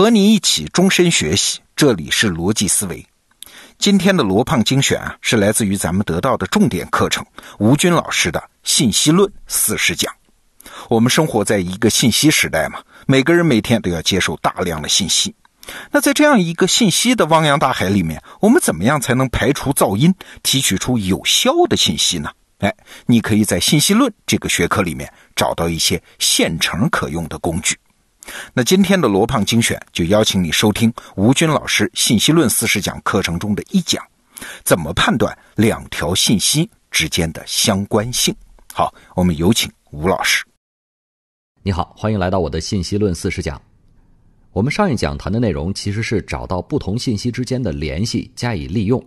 和你一起终身学习，这里是逻辑思维。今天的罗胖精选啊，是来自于咱们得到的重点课程吴军老师的信息论四十讲。我们生活在一个信息时代嘛，每个人每天都要接受大量的信息。那在这样一个信息的汪洋大海里面，我们怎么样才能排除噪音，提取出有效的信息呢？哎，你可以在信息论这个学科里面找到一些现成可用的工具。那今天的罗胖精选就邀请你收听吴军老师信息论四十讲课程中的一讲，怎么判断两条信息之间的相关性？好，我们有请吴老师。你好，欢迎来到我的信息论四十讲。我们上一讲谈的内容其实是找到不同信息之间的联系加以利用。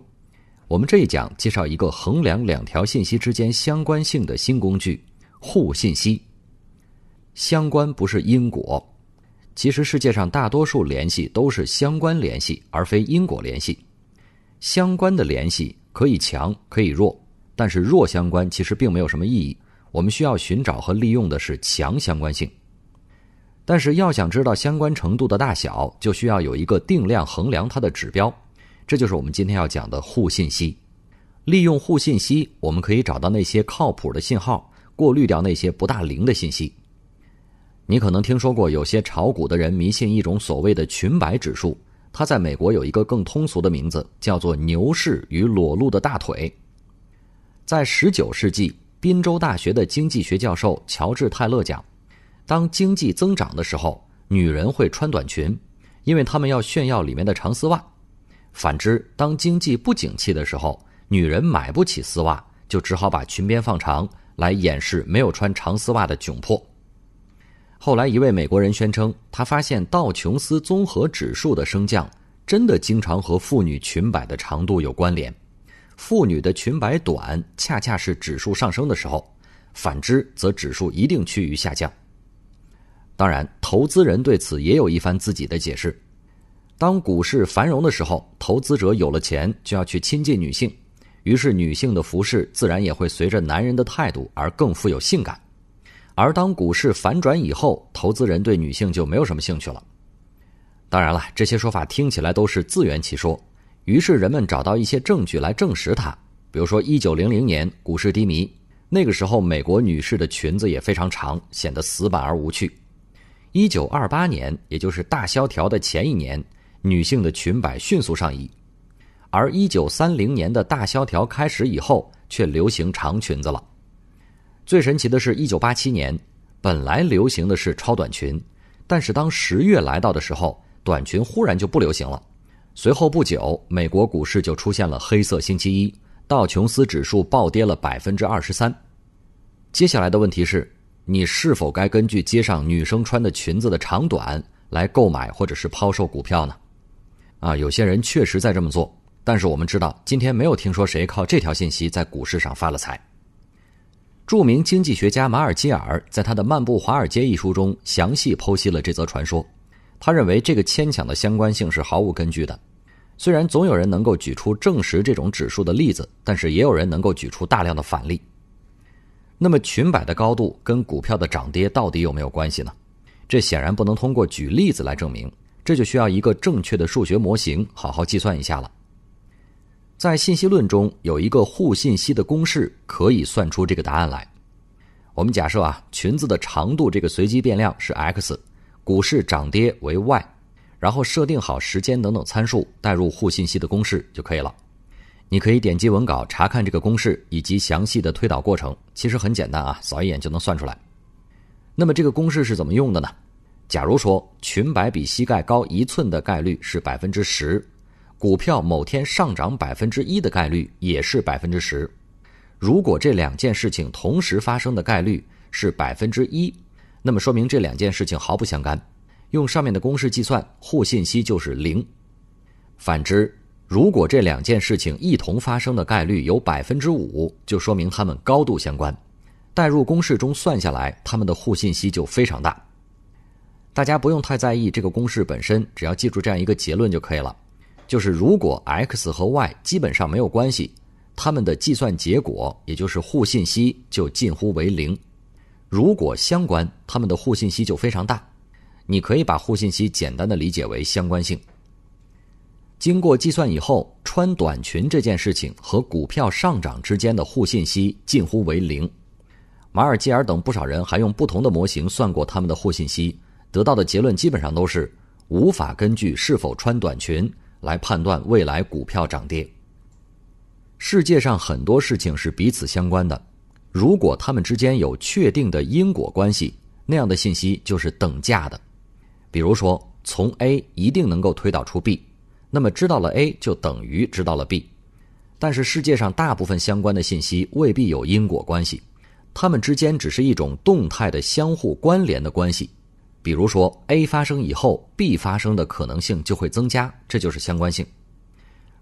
我们这一讲介绍一个衡量两条信息之间相关性的新工具——互信息。相关不是因果。其实世界上大多数联系都是相关联系，而非因果联系。相关的联系可以强，可以弱，但是弱相关其实并没有什么意义。我们需要寻找和利用的是强相关性。但是要想知道相关程度的大小，就需要有一个定量衡量它的指标。这就是我们今天要讲的互信息。利用互信息，我们可以找到那些靠谱的信号，过滤掉那些不大灵的信息。你可能听说过，有些炒股的人迷信一种所谓的裙摆指数，它在美国有一个更通俗的名字，叫做“牛市与裸露的大腿”。在19世纪，宾州大学的经济学教授乔治·泰勒讲，当经济增长的时候，女人会穿短裙，因为她们要炫耀里面的长丝袜；反之，当经济不景气的时候，女人买不起丝袜，就只好把裙边放长，来掩饰没有穿长丝袜的窘迫。后来，一位美国人宣称，他发现道琼斯综合指数的升降真的经常和妇女裙摆的长度有关联。妇女的裙摆短，恰恰是指数上升的时候；反之，则指数一定趋于下降。当然，投资人对此也有一番自己的解释。当股市繁荣的时候，投资者有了钱，就要去亲近女性，于是女性的服饰自然也会随着男人的态度而更富有性感。而当股市反转以后，投资人对女性就没有什么兴趣了。当然了，这些说法听起来都是自圆其说。于是人们找到一些证据来证实它。比如说，一九零零年股市低迷，那个时候美国女士的裙子也非常长，显得死板而无趣。一九二八年，也就是大萧条的前一年，女性的裙摆迅速上移。而一九三零年的大萧条开始以后，却流行长裙子了。最神奇的是，一九八七年，本来流行的是超短裙，但是当十月来到的时候，短裙忽然就不流行了。随后不久，美国股市就出现了黑色星期一，道琼斯指数暴跌了百分之二十三。接下来的问题是，你是否该根据街上女生穿的裙子的长短来购买或者是抛售股票呢？啊，有些人确实在这么做，但是我们知道，今天没有听说谁靠这条信息在股市上发了财。著名经济学家马尔基尔在他的《漫步华尔街》一书中详细剖析了这则传说。他认为这个牵强的相关性是毫无根据的。虽然总有人能够举出证实这种指数的例子，但是也有人能够举出大量的反例。那么裙摆的高度跟股票的涨跌到底有没有关系呢？这显然不能通过举例子来证明，这就需要一个正确的数学模型好好计算一下了。在信息论中有一个互信息的公式，可以算出这个答案来。我们假设啊，裙子的长度这个随机变量是 x，股市涨跌为 y，然后设定好时间等等参数，代入互信息的公式就可以了。你可以点击文稿查看这个公式以及详细的推导过程，其实很简单啊，扫一眼就能算出来。那么这个公式是怎么用的呢？假如说裙摆比膝盖高一寸的概率是百分之十。股票某天上涨百分之一的概率也是百分之十，如果这两件事情同时发生的概率是百分之一，那么说明这两件事情毫不相干。用上面的公式计算，互信息就是零。反之，如果这两件事情一同发生的概率有百分之五，就说明它们高度相关。代入公式中算下来，它们的互信息就非常大。大家不用太在意这个公式本身，只要记住这样一个结论就可以了。就是如果 x 和 y 基本上没有关系，它们的计算结果也就是互信息就近乎为零；如果相关，它们的互信息就非常大。你可以把互信息简单的理解为相关性。经过计算以后，穿短裙这件事情和股票上涨之间的互信息近乎为零。马尔基尔等不少人还用不同的模型算过他们的互信息，得到的结论基本上都是无法根据是否穿短裙来判断未来股票涨跌。世界上很多事情是彼此相关的，如果它们之间有确定的因果关系，那样的信息就是等价的。比如说，从 A 一定能够推导出 B。那么知道了 A 就等于知道了 B，但是世界上大部分相关的信息未必有因果关系，它们之间只是一种动态的相互关联的关系。比如说 A 发生以后，B 发生的可能性就会增加，这就是相关性。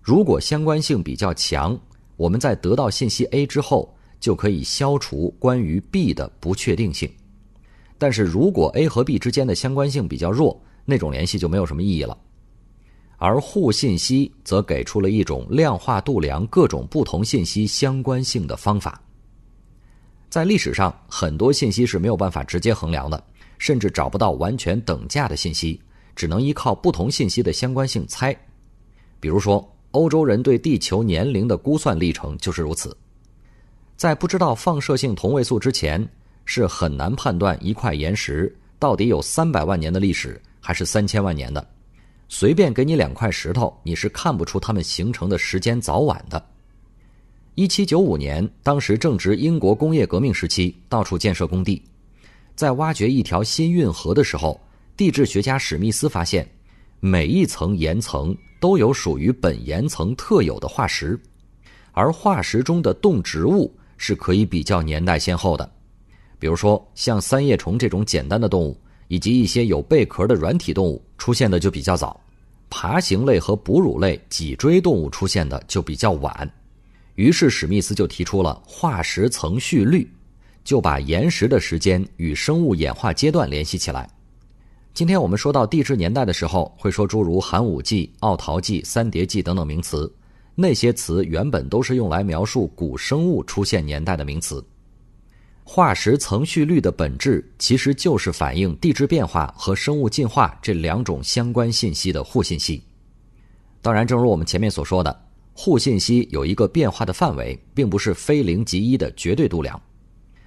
如果相关性比较强，我们在得到信息 A 之后，就可以消除关于 B 的不确定性。但是如果 A 和 B 之间的相关性比较弱，那种联系就没有什么意义了。而互信息则给出了一种量化度量各种不同信息相关性的方法。在历史上，很多信息是没有办法直接衡量的，甚至找不到完全等价的信息，只能依靠不同信息的相关性猜。比如说，欧洲人对地球年龄的估算历程就是如此。在不知道放射性同位素之前，是很难判断一块岩石到底有三百万年的历史还是三千万年的。随便给你两块石头，你是看不出它们形成的时间早晚的。一七九五年，当时正值英国工业革命时期，到处建设工地，在挖掘一条新运河的时候，地质学家史密斯发现，每一层岩层都有属于本岩层特有的化石，而化石中的动植物是可以比较年代先后的，比如说像三叶虫这种简单的动物。以及一些有贝壳的软体动物出现的就比较早，爬行类和哺乳类脊椎动物出现的就比较晚。于是史密斯就提出了化石层序律，就把岩石的时间与生物演化阶段联系起来。今天我们说到地质年代的时候，会说诸如寒武纪、奥陶纪、三叠纪等等名词，那些词原本都是用来描述古生物出现年代的名词。化石层序律的本质其实就是反映地质变化和生物进化这两种相关信息的互信息。当然，正如我们前面所说的，互信息有一个变化的范围，并不是非零即一的绝对度量，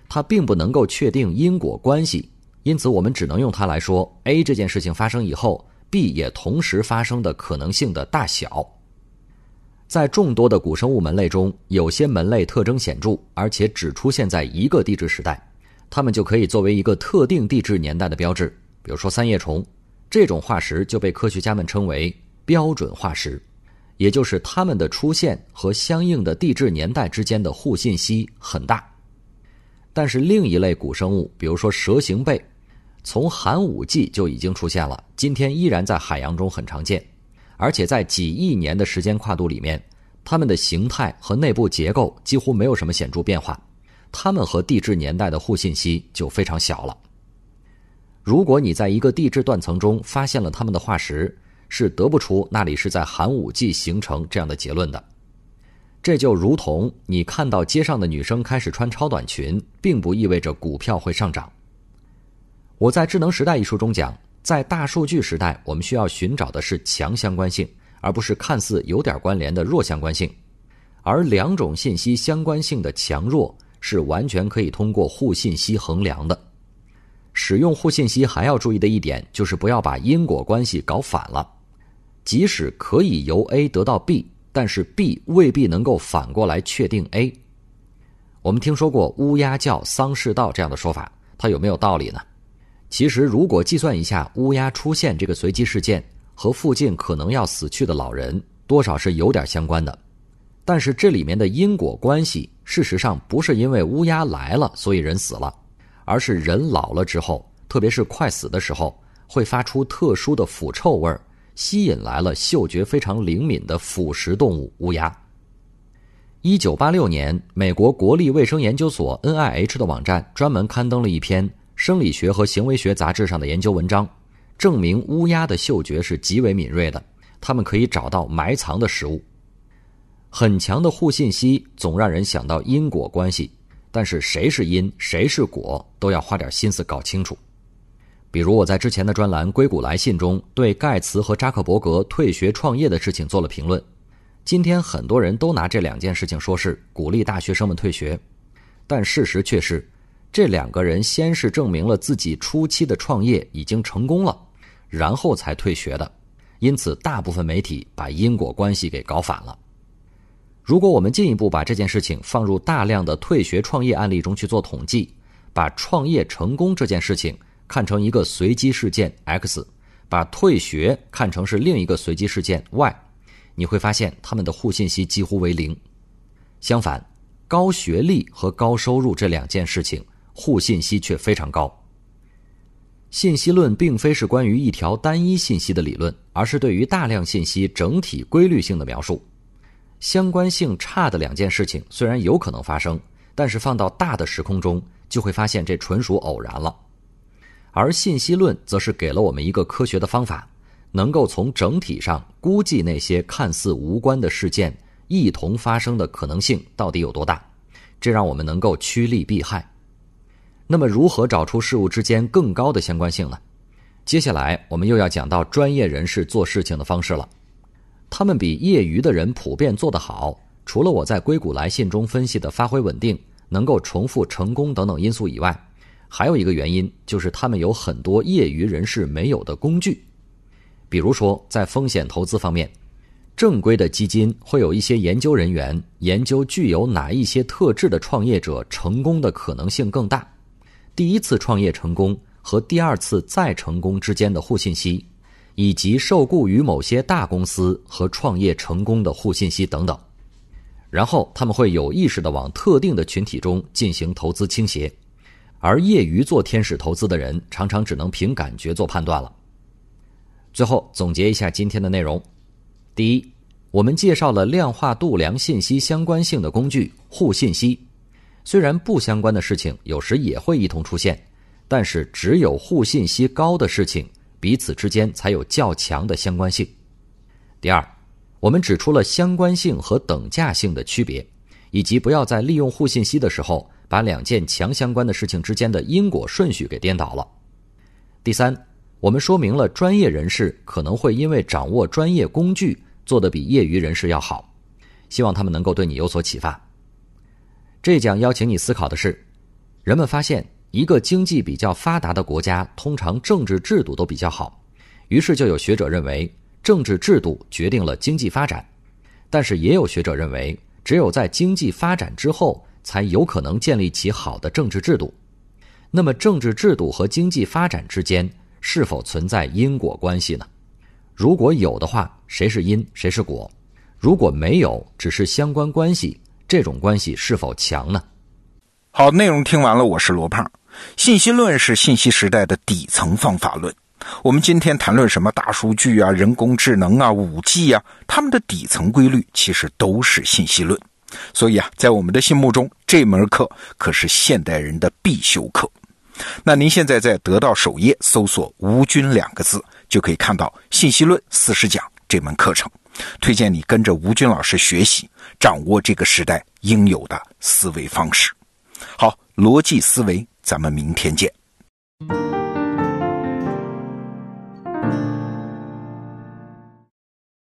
它并不能够确定因果关系，因此我们只能用它来说 A 这件事情发生以后，B 也同时发生的可能性的大小。在众多的古生物门类中，有些门类特征显著，而且只出现在一个地质时代，它们就可以作为一个特定地质年代的标志。比如说三叶虫，这种化石就被科学家们称为标准化石，也就是它们的出现和相应的地质年代之间的互信息很大。但是另一类古生物，比如说蛇形贝，从寒武纪就已经出现了，今天依然在海洋中很常见。而且在几亿年的时间跨度里面，它们的形态和内部结构几乎没有什么显著变化，它们和地质年代的互信息就非常小了。如果你在一个地质断层中发现了它们的化石，是得不出那里是在寒武纪形成这样的结论的。这就如同你看到街上的女生开始穿超短裙，并不意味着股票会上涨。我在《智能时代》一书中讲。在大数据时代，我们需要寻找的是强相关性，而不是看似有点关联的弱相关性。而两种信息相关性的强弱是完全可以通过互信息衡量的。使用互信息还要注意的一点就是不要把因果关系搞反了。即使可以由 A 得到 B，但是 B 未必能够反过来确定 A。我们听说过“乌鸦叫，丧事到”这样的说法，它有没有道理呢？其实，如果计算一下乌鸦出现这个随机事件和附近可能要死去的老人，多少是有点相关的。但是这里面的因果关系，事实上不是因为乌鸦来了所以人死了，而是人老了之后，特别是快死的时候，会发出特殊的腐臭味儿，吸引来了嗅觉非常灵敏的腐食动物乌鸦。一九八六年，美国国立卫生研究所 NIH 的网站专门刊登了一篇。生理学和行为学杂志上的研究文章，证明乌鸦的嗅觉是极为敏锐的，它们可以找到埋藏的食物。很强的互信息总让人想到因果关系，但是谁是因谁是果，都要花点心思搞清楚。比如我在之前的专栏《硅谷来信》中，对盖茨和扎克伯格退学创业的事情做了评论。今天很多人都拿这两件事情说是鼓励大学生们退学，但事实却是，这两个人先是证明了自己初期的创业已经成功了，然后才退学的。因此，大部分媒体把因果关系给搞反了。如果我们进一步把这件事情放入大量的退学创业案例中去做统计，把创业成功这件事情看成一个随机事件 X，把退学看成是另一个随机事件 Y。你会发现他们的互信息几乎为零，相反，高学历和高收入这两件事情互信息却非常高。信息论并非是关于一条单一信息的理论，而是对于大量信息整体规律性的描述。相关性差的两件事情虽然有可能发生，但是放到大的时空中，就会发现这纯属偶然了。而信息论则是给了我们一个科学的方法。能够从整体上估计那些看似无关的事件一同发生的可能性到底有多大，这让我们能够趋利避害。那么，如何找出事物之间更高的相关性呢？接下来我们又要讲到专业人士做事情的方式了。他们比业余的人普遍做得好，除了我在硅谷来信中分析的发挥稳定、能够重复成功等等因素以外，还有一个原因就是他们有很多业余人士没有的工具。比如说，在风险投资方面，正规的基金会有一些研究人员研究具有哪一些特质的创业者成功的可能性更大，第一次创业成功和第二次再成功之间的互信息，以及受雇于某些大公司和创业成功的互信息等等。然后他们会有意识的往特定的群体中进行投资倾斜，而业余做天使投资的人常常只能凭感觉做判断了。最后总结一下今天的内容：第一，我们介绍了量化度量信息相关性的工具互信息。虽然不相关的事情有时也会一同出现，但是只有互信息高的事情，彼此之间才有较强的相关性。第二，我们指出了相关性和等价性的区别，以及不要在利用互信息的时候，把两件强相关的事情之间的因果顺序给颠倒了。第三。我们说明了专业人士可能会因为掌握专业工具做得比业余人士要好，希望他们能够对你有所启发。这讲邀请你思考的是：人们发现一个经济比较发达的国家通常政治制度都比较好，于是就有学者认为政治制度决定了经济发展，但是也有学者认为只有在经济发展之后才有可能建立起好的政治制度。那么政治制度和经济发展之间？是否存在因果关系呢？如果有的话，谁是因，谁是果？如果没有，只是相关关系，这种关系是否强呢？好，内容听完了，我是罗胖。信息论是信息时代的底层方法论。我们今天谈论什么大数据啊、人工智能啊、五 G 啊，它们的底层规律其实都是信息论。所以啊，在我们的心目中，这门课可是现代人的必修课。那您现在在得到首页搜索“吴军”两个字，就可以看到《信息论四十讲》这门课程。推荐你跟着吴军老师学习，掌握这个时代应有的思维方式。好，逻辑思维，咱们明天见。